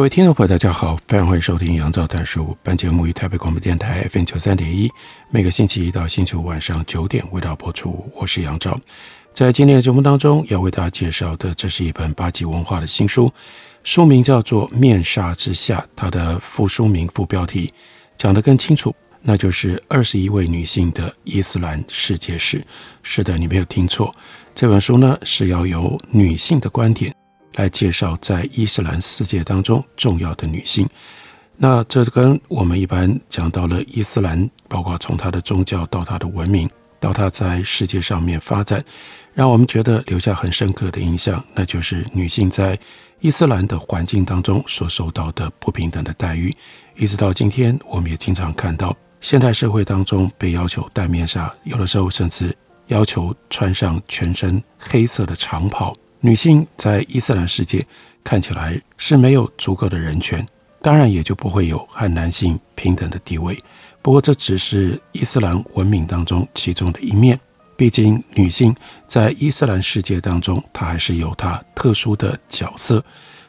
各位听众朋友，大家好，非常欢迎收听杨照谈书。本节目于台北广播电台 FM 九三点一，每个星期一到星期五晚上九点为大家播出。我是杨照，在今天的节目当中要为大家介绍的，这是一本八级文化的新书，书名叫做《面纱之下》，它的副书名、副标题讲得更清楚，那就是二十一位女性的伊斯兰世界史。是的，你没有听错，这本书呢是要由女性的观点。来介绍在伊斯兰世界当中重要的女性，那这跟我们一般讲到了伊斯兰，包括从它的宗教到它的文明，到它在世界上面发展，让我们觉得留下很深刻的印象，那就是女性在伊斯兰的环境当中所受到的不平等的待遇，一直到今天，我们也经常看到现代社会当中被要求戴面纱，有的时候甚至要求穿上全身黑色的长袍。女性在伊斯兰世界看起来是没有足够的人权，当然也就不会有和男性平等的地位。不过这只是伊斯兰文明当中其中的一面，毕竟女性在伊斯兰世界当中，她还是有她特殊的角色。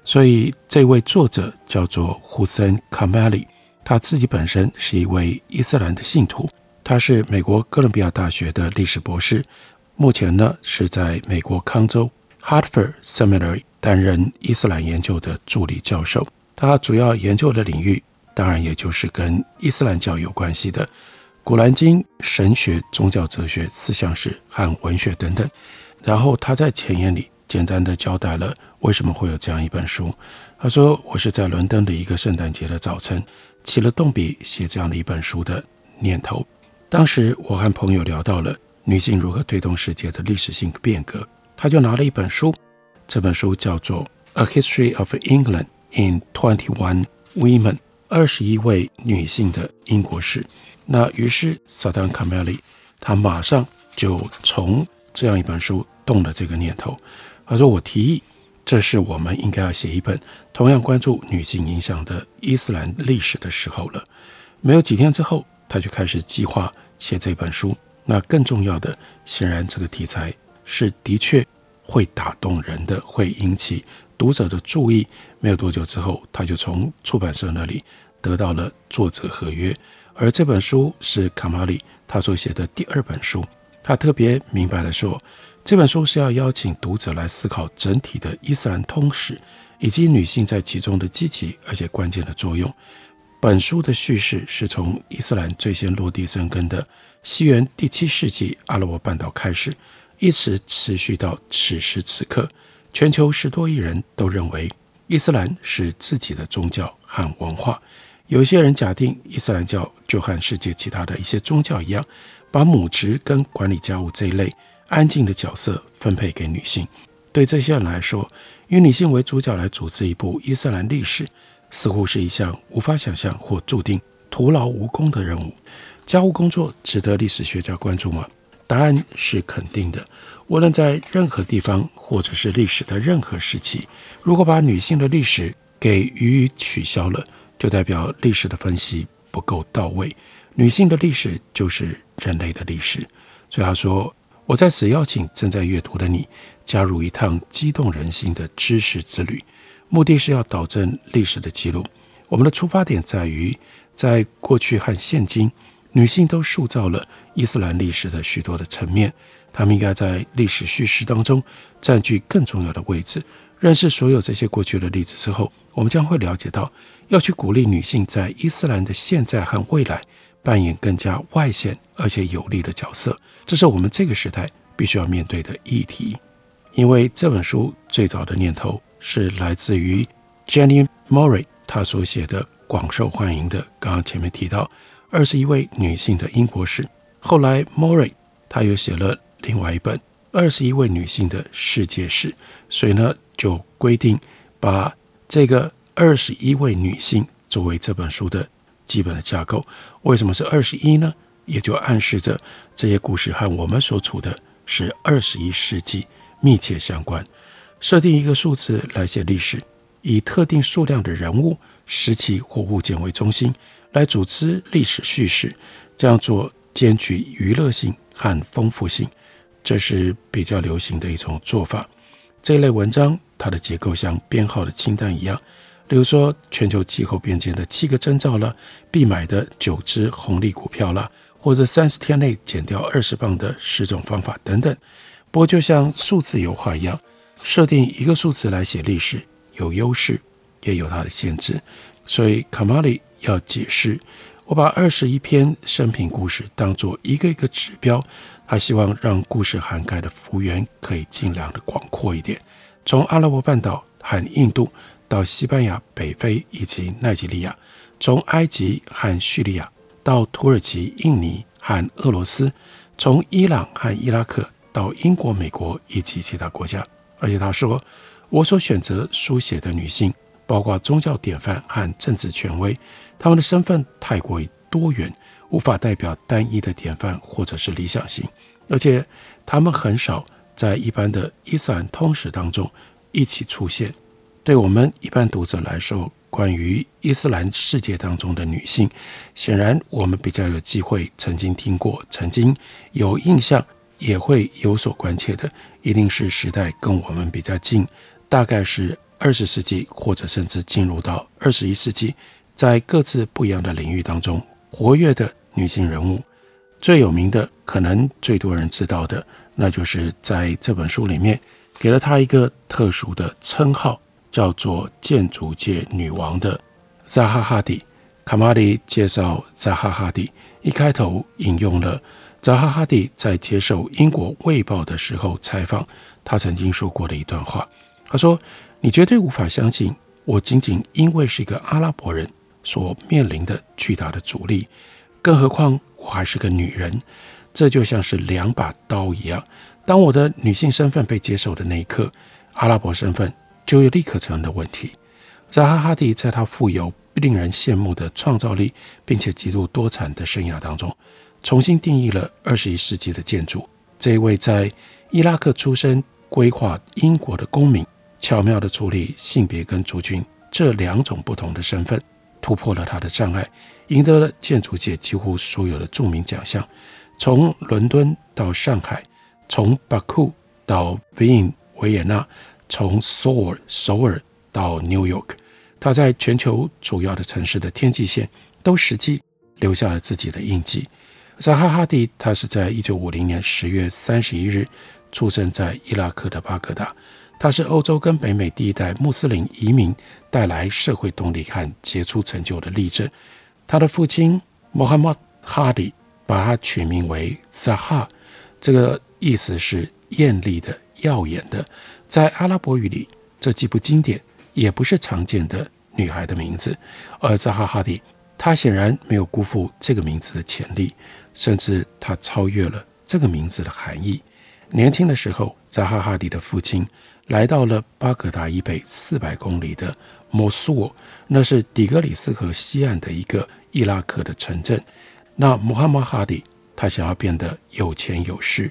所以这位作者叫做 Hussein Kamali，他自己本身是一位伊斯兰的信徒，他是美国哥伦比亚大学的历史博士，目前呢是在美国康州。Hartford Seminary 担任伊斯兰研究的助理教授，他主要研究的领域当然也就是跟伊斯兰教有关系的《古兰经》、神学、宗教哲学、思想史和文学等等。然后他在前言里简单的交代了为什么会有这样一本书。他说：“我是在伦敦的一个圣诞节的早晨起了动笔写这样的一本书的念头。当时我和朋友聊到了女性如何推动世界的历史性变革。”他就拿了一本书，这本书叫做《A History of England in Twenty One Women》，二十一位女性的英国史。那于是萨丹卡梅利他马上就从这样一本书动了这个念头。他说：“我提议，这是我们应该要写一本同样关注女性影响的伊斯兰历史的时候了。”没有几天之后，他就开始计划写这本书。那更重要的，显然这个题材。是的确会打动人的，会引起读者的注意。没有多久之后，他就从出版社那里得到了作者合约。而这本书是卡马里他所写的第二本书。他特别明白地说，这本书是要邀请读者来思考整体的伊斯兰通史，以及女性在其中的积极而且关键的作用。本书的叙事是从伊斯兰最先落地生根的西元第七世纪阿拉伯半岛开始。一直持续到此时此刻，全球十多亿人都认为伊斯兰是自己的宗教和文化。有些人假定伊斯兰教就和世界其他的一些宗教一样，把母职跟管理家务这一类安静的角色分配给女性。对这些人来说，以女性为主角来组织一部伊斯兰历史，似乎是一项无法想象或注定徒劳无功的任务。家务工作值得历史学家关注吗？答案是肯定的。无论在任何地方，或者是历史的任何时期，如果把女性的历史给予以取消了，就代表历史的分析不够到位。女性的历史就是人类的历史。所以他说：“我在此邀请正在阅读的你，加入一趟激动人心的知识之旅，目的是要导正历史的记录。我们的出发点在于，在过去和现今。”女性都塑造了伊斯兰历史的许多的层面，她们应该在历史叙事当中占据更重要的位置。认识所有这些过去的例子之后，我们将会了解到，要去鼓励女性在伊斯兰的现在和未来扮演更加外显而且有力的角色，这是我们这个时代必须要面对的议题。因为这本书最早的念头是来自于 Jenny Murray，她所写的广受欢迎的，刚刚前面提到。二十一位女性的英国史。后来，Murray 他又写了另外一本二十一位女性的世界史，所以呢，就规定把这个二十一位女性作为这本书的基本的架构。为什么是二十一呢？也就暗示着这些故事和我们所处的是二十一世纪密切相关。设定一个数字来写历史，以特定数量的人物、时期或物件为中心来组织历史叙事，这样做兼具娱乐性和丰富性。这是比较流行的一种做法。这类文章，它的结构像编号的清单一样，例如说全球气候变迁的七个征兆了，必买的九只红利股票了，或者三十天内减掉二十磅的十种方法等等。不过，就像数字油画一样，设定一个数字来写历史，有优势，也有它的限制。所以，卡马里要解释，我把二十一篇生平故事当做一个一个指标。他希望让故事涵盖的幅员可以尽量的广阔一点，从阿拉伯半岛和印度到西班牙、北非以及奈及利亚，从埃及和叙利亚到土耳其、印尼和俄罗斯，从伊朗和伊拉克到英国、美国以及其他国家。而且他说，我所选择书写的女性，包括宗教典范和政治权威，他们的身份太过于多元。无法代表单一的典范或者是理想型，而且他们很少在一般的伊斯兰通史当中一起出现。对我们一般读者来说，关于伊斯兰世界当中的女性，显然我们比较有机会曾经听过、曾经有印象，也会有所关切的，一定是时代跟我们比较近，大概是二十世纪或者甚至进入到二十一世纪，在各自不一样的领域当中活跃的。女性人物最有名的，可能最多人知道的，那就是在这本书里面给了她一个特殊的称号，叫做“建筑界女王”的扎哈·哈迪。卡马里介绍扎哈·哈迪，一开头引用了扎哈·哈迪在接受英国《卫报》的时候采访，他曾经说过的一段话。他说：“你绝对无法相信，我仅仅因为是一个阿拉伯人所面临的巨大的阻力。”更何况我还是个女人，这就像是两把刀一样。当我的女性身份被接受的那一刻，阿拉伯身份就有立刻成了问题。扎哈·哈迪在他富有、令人羡慕的创造力，并且极度多产的生涯当中，重新定义了二十一世纪的建筑。这一位在伊拉克出生、规划英国的公民，巧妙地处理性别跟族群这两种不同的身份，突破了他的障碍。赢得了建筑界几乎所有的著名奖项，从伦敦到上海，从巴库到维因维也纳，从首尔首尔到 New York，他在全球主要的城市的天际线都实际留下了自己的印记。扎哈·哈迪，他是在一九五零年十月三十一日出生在伊拉克的巴格达，他是欧洲跟北美第一代穆斯林移民带来社会动力和杰出成就的例证。他的父亲穆罕默德·哈迪把他取名为扎哈，这个意思是艳丽的、耀眼的。在阿拉伯语里，这既不经典，也不是常见的女孩的名字。而扎哈·哈迪，他显然没有辜负这个名字的潜力，甚至他超越了这个名字的含义。年轻的时候，扎哈·哈迪的父亲来到了巴格达以北四百公里的摩苏尔，那是底格里斯河西岸的一个。伊拉克的城镇，那穆罕默·哈迪，他想要变得有钱有势，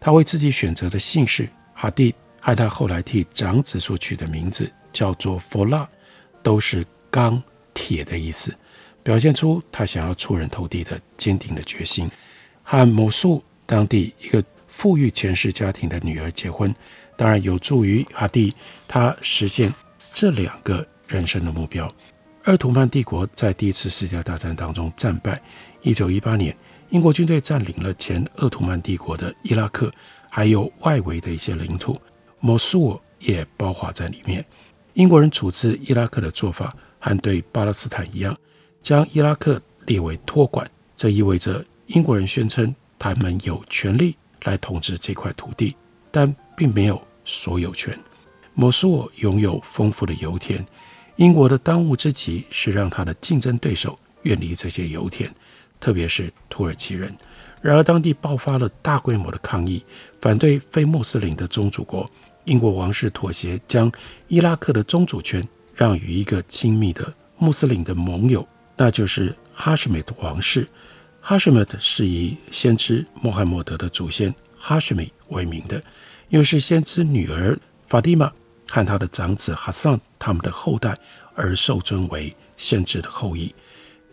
他为自己选择的姓氏哈迪，和他后来替长子所取的名字叫做弗拉，都是钢铁的意思，表现出他想要出人头地的坚定的决心。和某素当地一个富裕权势家庭的女儿结婚，当然有助于哈蒂他实现这两个人生的目标。鄂图曼帝国在第一次世界大战当中战败。一九一八年，英国军队占领了前鄂图曼帝国的伊拉克，还有外围的一些领土，摩苏尔也包括在里面。英国人处置伊拉克的做法和对巴勒斯坦一样，将伊拉克列为托管。这意味着英国人宣称他们有权利来统治这块土地，但并没有所有权。摩苏尔拥有丰富的油田。英国的当务之急是让他的竞争对手远离这些油田，特别是土耳其人。然而，当地爆发了大规模的抗议，反对非穆斯林的宗主国。英国王室妥协，将伊拉克的宗主权让与一个亲密的穆斯林的盟友，那就是哈什米特王室。哈什米特是以先知穆罕默德的祖先哈什米为名的，又是先知女儿法蒂玛和他的长子哈桑他们的后代而受尊为先知的后裔。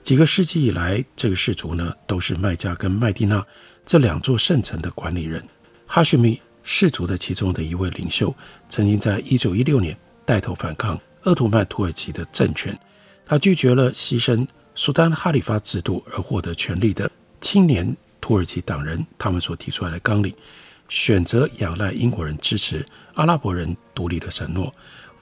几个世纪以来，这个氏族呢都是麦加跟麦地那这两座圣城的管理人。哈什米氏族的其中的一位领袖，曾经在一九一六年带头反抗鄂图曼土耳其的政权。他拒绝了牺牲苏丹哈里发制度而获得权力的青年土耳其党人他们所提出来的纲领，选择仰赖英国人支持阿拉伯人独立的承诺。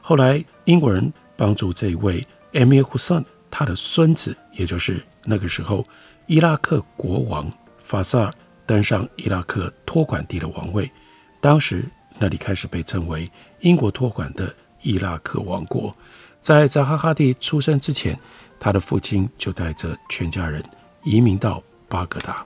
后来，英国人帮助这位 Emir Hussein 他的孙子，也就是那个时候伊拉克国王法萨尔登上伊拉克托管地的王位。当时那里开始被称为英国托管的伊拉克王国。在扎哈哈蒂出生之前，他的父亲就带着全家人移民到巴格达。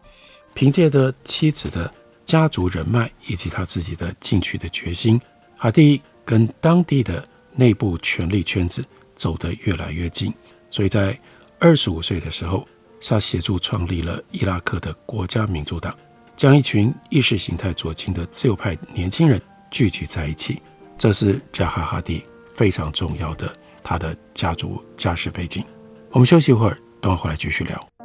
凭借着妻子的家族人脉以及他自己的进取的决心，哈蒂跟当地的内部权力圈子走得越来越近。所以在二十五岁的时候，他协助创立了伊拉克的国家民主党，将一群意识形态左倾的自由派年轻人聚集在一起。这是扎哈哈蒂非常重要的他的家族家世背景。我们休息一会儿，等会儿回来继续聊。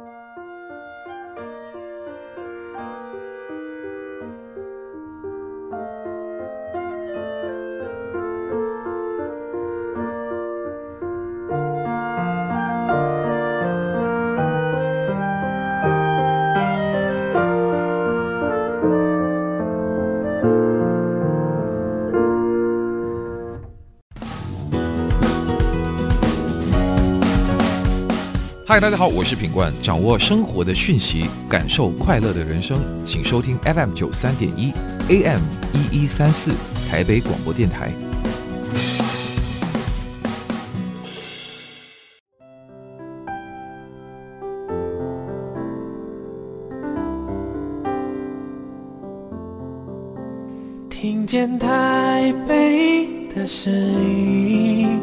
嗨，大家好，我是品冠，掌握生活的讯息，感受快乐的人生，请收听 FM 九三点一 AM 一一三四台北广播电台。听见台北的声音。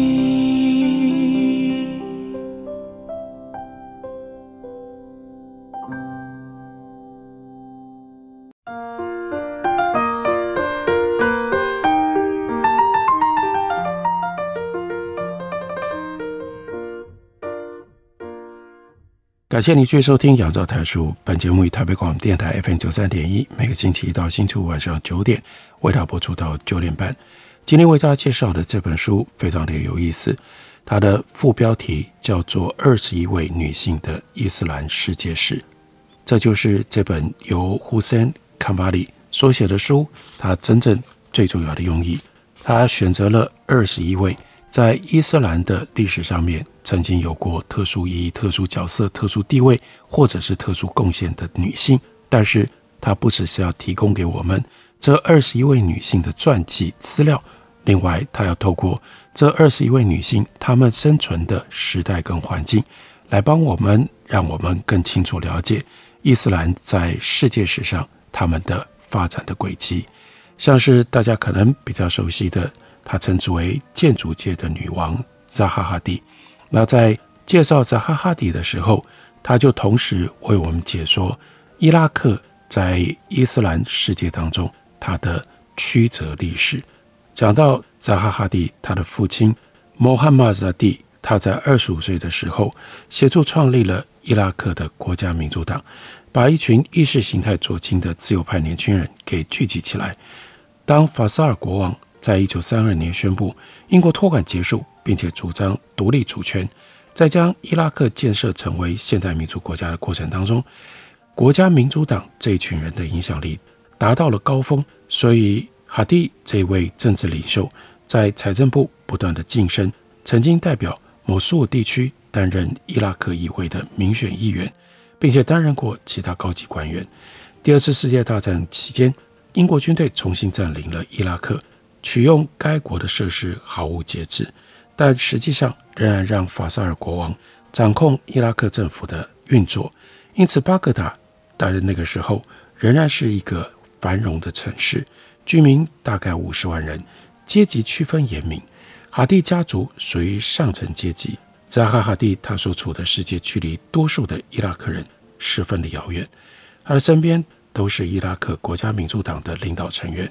感谢您继续收听《杨照谈书》。本节目以台北广播电台 FM 九三点一，每个星期一到星期五晚上九点，为大家播出到九点半。今天为大家介绍的这本书非常的有意思，它的副标题叫做《二十一位女性的伊斯兰世界史》，这就是这本由 Hussein Kanbali 所写的书，它真正最重要的用意。他选择了二十一位。在伊斯兰的历史上面，曾经有过特殊意义、特殊角色、特殊地位，或者是特殊贡献的女性。但是，她不只是要提供给我们这二十一位女性的传记资料，另外，她要透过这二十一位女性她们生存的时代跟环境，来帮我们，让我们更清楚了解伊斯兰在世界史上他们的发展的轨迹。像是大家可能比较熟悉的。她称之为建筑界的女王扎哈哈蒂。那在介绍扎哈哈蒂的时候，她就同时为我们解说伊拉克在伊斯兰世界当中她的曲折历史。讲到扎哈哈蒂，她的父亲穆罕默德蒂，他在二十五岁的时候协助创立了伊拉克的国家民主党，把一群意识形态左倾的自由派年轻人给聚集起来。当法萨尔国王。在一九三二年宣布英国托管结束，并且主张独立主权，在将伊拉克建设成为现代民主国家的过程当中，国家民主党这一群人的影响力达到了高峰。所以，哈蒂这位政治领袖在财政部不断的晋升，曾经代表某苏尔地区担任伊拉克议会的民选议员，并且担任过其他高级官员。第二次世界大战期间，英国军队重新占领了伊拉克，取用该国的设施毫无节制，但实际上仍然让法萨尔国王掌控伊拉克政府的运作。因此，巴格达在那个时候仍然是一个繁荣的城市，居民大概五十万人，阶级区分严明。哈蒂家族属于上层阶级。扎哈·哈蒂他所处的世界距离多数的伊拉克人十分的遥远，他的身边都是伊拉克国家民主党的领导成员。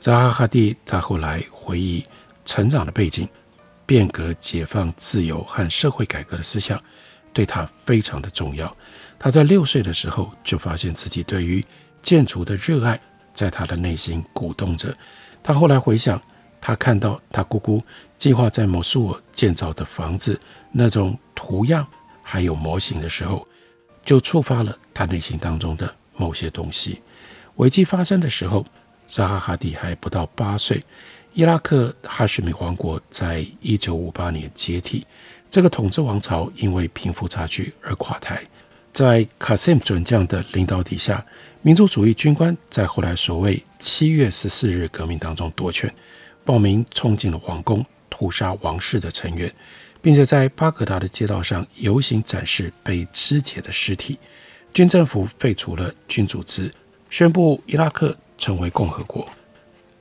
扎哈·哈蒂他后来回忆成长的背景，变革、解放、自由和社会改革的思想对他非常的重要。他在六岁的时候就发现自己对于建筑的热爱在他的内心鼓动着。他后来回想。他看到他姑姑计划在摩苏尔建造的房子那种图样还有模型的时候，就触发了他内心当中的某些东西。危机发生的时候，扎哈·哈蒂还不到八岁。伊拉克哈什米王国在一九五八年解体，这个统治王朝因为贫富差距而垮台。在卡西姆准将的领导底下，民族主义军官在后来所谓七月十四日革命当中夺权。暴民冲进了皇宫，屠杀王室的成员，并且在巴格达的街道上游行展示被肢解的尸体。军政府废除了君主制，宣布伊拉克成为共和国。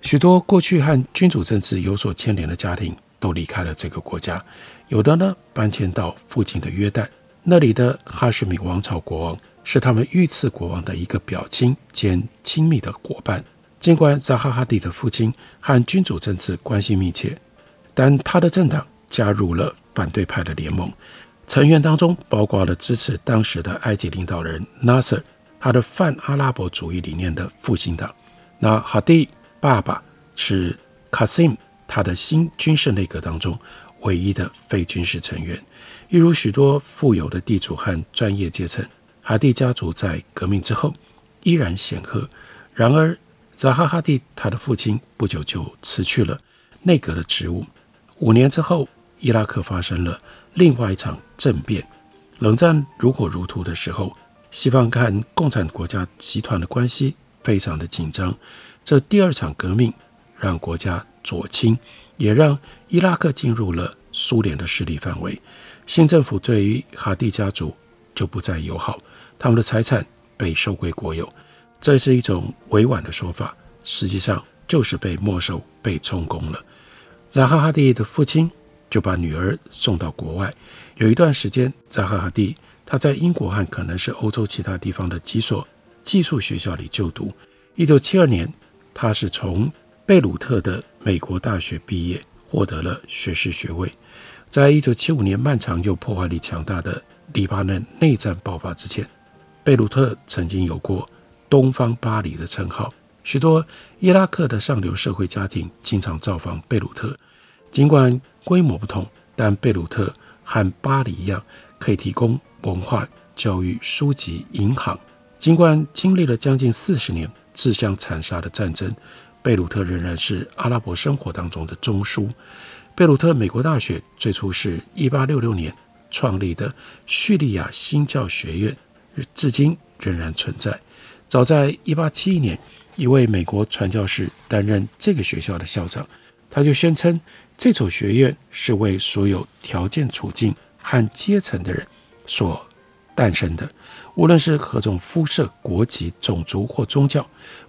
许多过去和君主政治有所牵连的家庭都离开了这个国家，有的呢搬迁到附近的约旦，那里的哈什米王朝国王是他们遇刺国王的一个表亲兼亲密的伙伴。尽管扎哈·哈蒂的父亲和君主政治关系密切，但他的政党加入了反对派的联盟，成员当中包括了支持当时的埃及领导人纳赛尔，他的泛阿拉伯主义理念的复兴党。那哈蒂爸爸是卡西姆，他的新军事内阁当中唯一的非军事成员。一如许多富有的地主和专业阶层，哈蒂家族在革命之后依然显赫。然而，扎哈·哈蒂，他的父亲不久就辞去了内阁的职务。五年之后，伊拉克发生了另外一场政变。冷战如火如荼的时候，西方跟共产国家集团的关系非常的紧张。这第二场革命让国家左倾，也让伊拉克进入了苏联的势力范围。新政府对于哈蒂家族就不再友好，他们的财产被收归国有。这是一种委婉的说法，实际上就是被没收、被充公了。扎哈·哈蒂的父亲就把女儿送到国外。有一段时间，扎哈·哈蒂他在英国和可能是欧洲其他地方的几所技术学校里就读。一九七二年，他是从贝鲁特的美国大学毕业，获得了学士学位。在一九七五年漫长又破坏力强大的黎巴嫩内战爆发之前，贝鲁特曾经有过。东方巴黎的称号，许多伊拉克的上流社会家庭经常造访贝鲁特。尽管规模不同，但贝鲁特和巴黎一样，可以提供文化、教育、书籍、银行。尽管经历了将近四十年自相残杀的战争，贝鲁特仍然是阿拉伯生活当中的中枢。贝鲁特美国大学最初是一八六六年创立的叙利亚新教学院，至今仍然存在。早在1871年，一位美国传教士担任这个学校的校长，他就宣称这所学院是为所有条件处境和阶层的人所诞生的，无论是何种肤色、国籍、种族或宗教，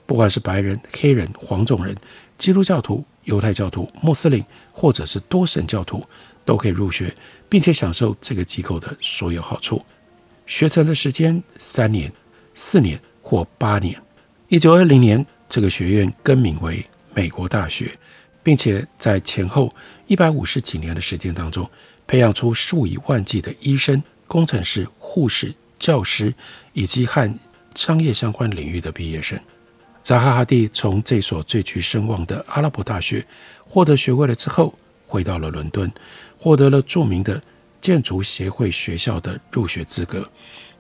不管是白人、黑人、黄种人、基督教徒、犹太教徒、穆斯林，或者是多神教徒，都可以入学，并且享受这个机构的所有好处。学成的时间三年、四年。或八年，一九二零年，这个学院更名为美国大学，并且在前后一百五十几年的时间当中，培养出数以万计的医生、工程师、护士、教师以及和商业相关领域的毕业生。扎哈·哈蒂从这所最具声望的阿拉伯大学获得学位了之后，回到了伦敦，获得了著名的建筑协会学校的入学资格。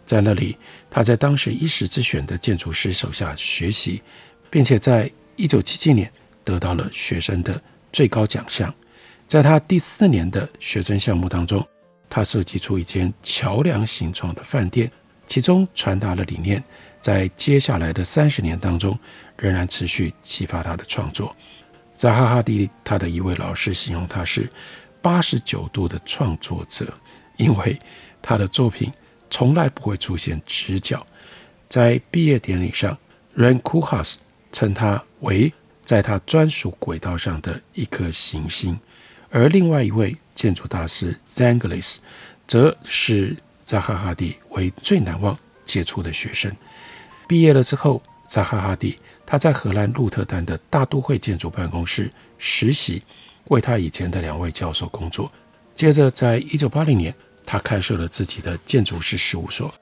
在那里，他在当时一时之选的建筑师手下学习，并且在一九七七年得到了学生的最高奖项。在他第四年的学生项目当中，他设计出一间桥梁形状的饭店，其中传达的理念，在接下来的三十年当中，仍然持续启发他的创作。扎哈·哈迪他的一位老师形容他是八十九度的创作者，因为他的作品从来不会出现直角。在毕业典礼上，Rem Koolhaas 称他为在他专属轨道上的一颗行星，而另外一位建筑大师 Zangles 则是扎哈·哈迪为最难忘杰出的学生。毕业了之后，扎哈·哈迪他在荷兰鹿特丹的大都会建筑办公室实习，为他以前的两位教授工作。接着，在一九八零年，他开设了自己的建筑师事务所。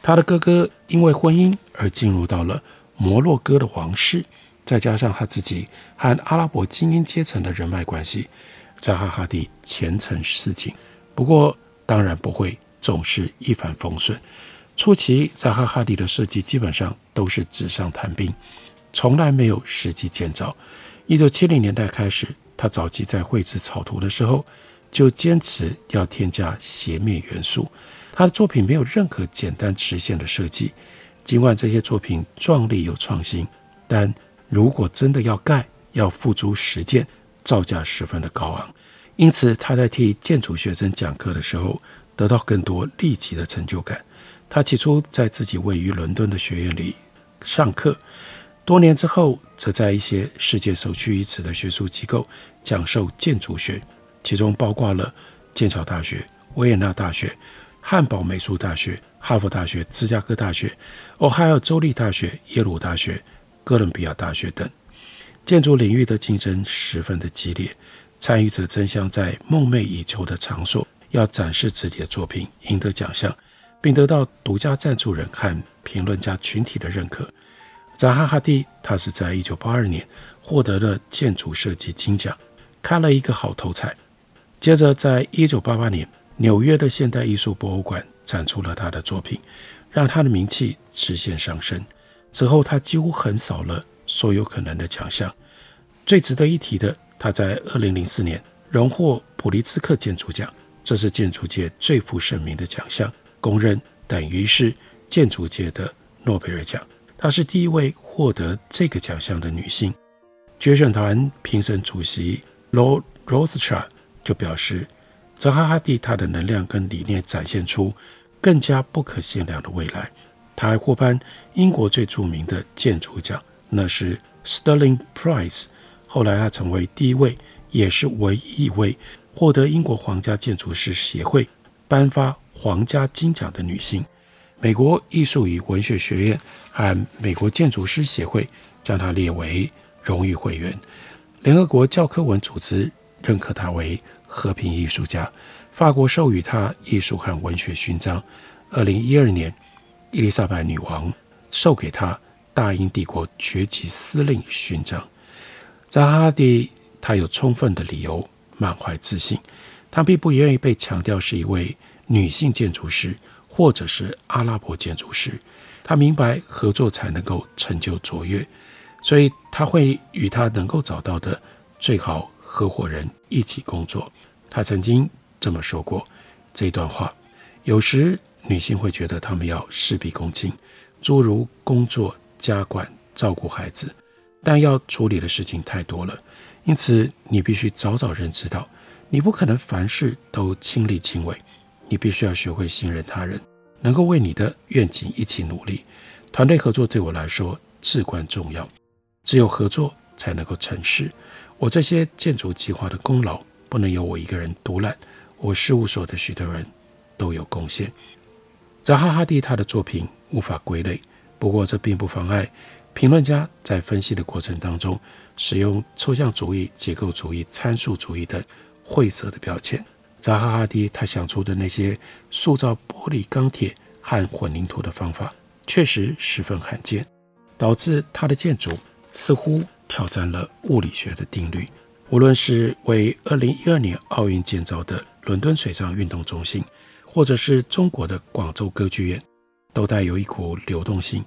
他的哥哥因为婚姻而进入到了摩洛哥的王室，再加上他自己和阿拉伯精英阶层的人脉关系，扎哈·哈迪前程似锦。不过，当然不会总是一帆风顺。初期，扎哈·哈迪的设计基本上都是纸上谈兵，从来没有实际建造。一九七零年代开始，他早期在绘制草图的时候，就坚持要添加斜面元素。他的作品没有任何简单直线的设计，尽管这些作品壮丽又创新，但如果真的要盖，要付诸实践，造价十分的高昂。因此，他在替建筑学生讲课的时候，得到更多立即的成就感。他起初在自己位于伦敦的学院里上课，多年之后，则在一些世界首屈一指的学术机构讲授建筑学，其中包括了剑桥大学、维也纳大学、汉堡美术大学、哈佛大学、芝加哥大学、俄亥俄州立大学、耶鲁大学、哥伦比亚大学等。建筑领域的竞争十分的激烈，参与者争相在梦寐以求的场所要展示自己的作品，赢得奖项。并得到独家赞助人和评论家群体的认可。扎哈·哈迪，他是在一九八二年获得了建筑设计金奖，开了一个好头彩。接着，在一九八八年，纽约的现代艺术博物馆展出了他的作品，让他的名气直线上升。此后，他几乎横扫了所有可能的奖项。最值得一提的，他在二零零四年荣获普利兹克建筑奖，这是建筑界最负盛名的奖项。公认等于是建筑界的诺贝尔奖。她是第一位获得这个奖项的女性。决选团评审主席 Lord Rothschild 就表示，扎哈·哈迪他的能量跟理念展现出更加不可限量的未来。他还获颁英国最著名的建筑奖，那是 Stirling Prize。后来他成为第一位，也是唯一一位获得英国皇家建筑师协会颁发。皇家金奖的女性，美国艺术与文学学院和美国建筑师协会将她列为荣誉会员。联合国教科文组织认可她为和平艺术家。法国授予她艺术和文学勋章。二零一二年，伊丽莎白女王授给她大英帝国爵级司令勋章。扎哈·哈迪，她有充分的理由满怀自信，她并不愿意被强调是一位。女性建筑师，或者是阿拉伯建筑师，她明白合作才能够成就卓越，所以她会与她能够找到的最好合伙人一起工作。她曾经这么说过这段话：有时女性会觉得她们要事必躬亲，诸如工作、家管、照顾孩子，但要处理的事情太多了，因此你必须早早认知到，你不可能凡事都亲力亲为。你必须要学会信任他人，能够为你的愿景一起努力。团队合作对我来说至关重要，只有合作才能够成事。我这些建筑计划的功劳不能由我一个人独揽，我事务所的许多人都有贡献。扎哈·哈蒂他的作品无法归类，不过这并不妨碍评论家在分析的过程当中使用抽象主义、结构主义、参数主义等晦涩的标签。扎哈·哈迪他想出的那些塑造玻璃、钢铁和混凝土的方法，确实十分罕见，导致他的建筑似乎挑战了物理学的定律。无论是为2012年奥运建造的伦敦水上运动中心，或者是中国的广州歌剧院，都带有一股流动性，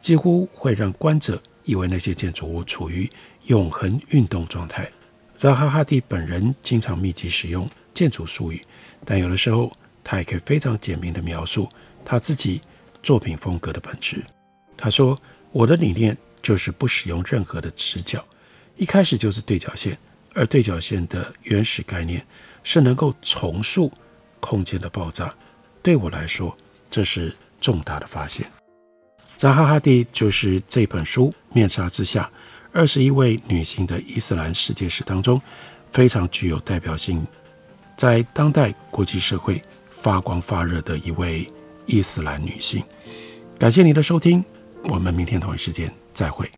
几乎会让观者以为那些建筑物处于永恒运动状态。扎哈·哈蒂本人经常密集使用。建筑术语，但有的时候他也可以非常简明地描述他自己作品风格的本质。他说：“我的理念就是不使用任何的直角，一开始就是对角线，而对角线的原始概念是能够重塑空间的爆炸。对我来说，这是重大的发现。”扎哈·哈蒂就是这本书《面纱之下：二十一位女性的伊斯兰世界史》当中非常具有代表性，在当代国际社会发光发热的一位伊斯兰女性。感谢您的收听，我们明天同一时间再会。